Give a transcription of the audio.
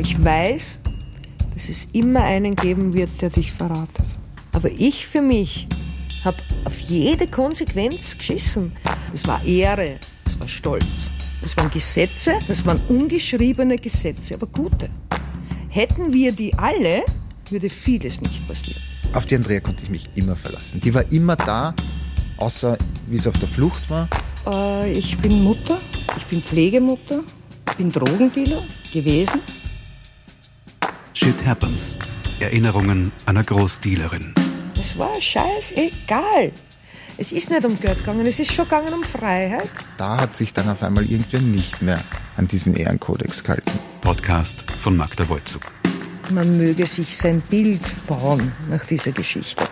Ich weiß, dass es immer einen geben wird, der dich verratet. Aber ich für mich habe auf jede Konsequenz geschissen. Das war Ehre, das war Stolz. Das waren Gesetze, das waren ungeschriebene Gesetze, aber gute. Hätten wir die alle, würde vieles nicht passieren. Auf die Andrea konnte ich mich immer verlassen. Die war immer da, außer wie es auf der Flucht war. Äh, ich bin Mutter, ich bin Pflegemutter, ich bin Drogendealer gewesen. Shit Happens. Erinnerungen einer Großdealerin. Es war scheißegal. Es ist nicht um Geld gegangen, es ist schon gegangen um Freiheit. Da hat sich dann auf einmal irgendwer nicht mehr an diesen Ehrenkodex gehalten. Podcast von Magda Wolzug. Man möge sich sein Bild bauen nach dieser Geschichte.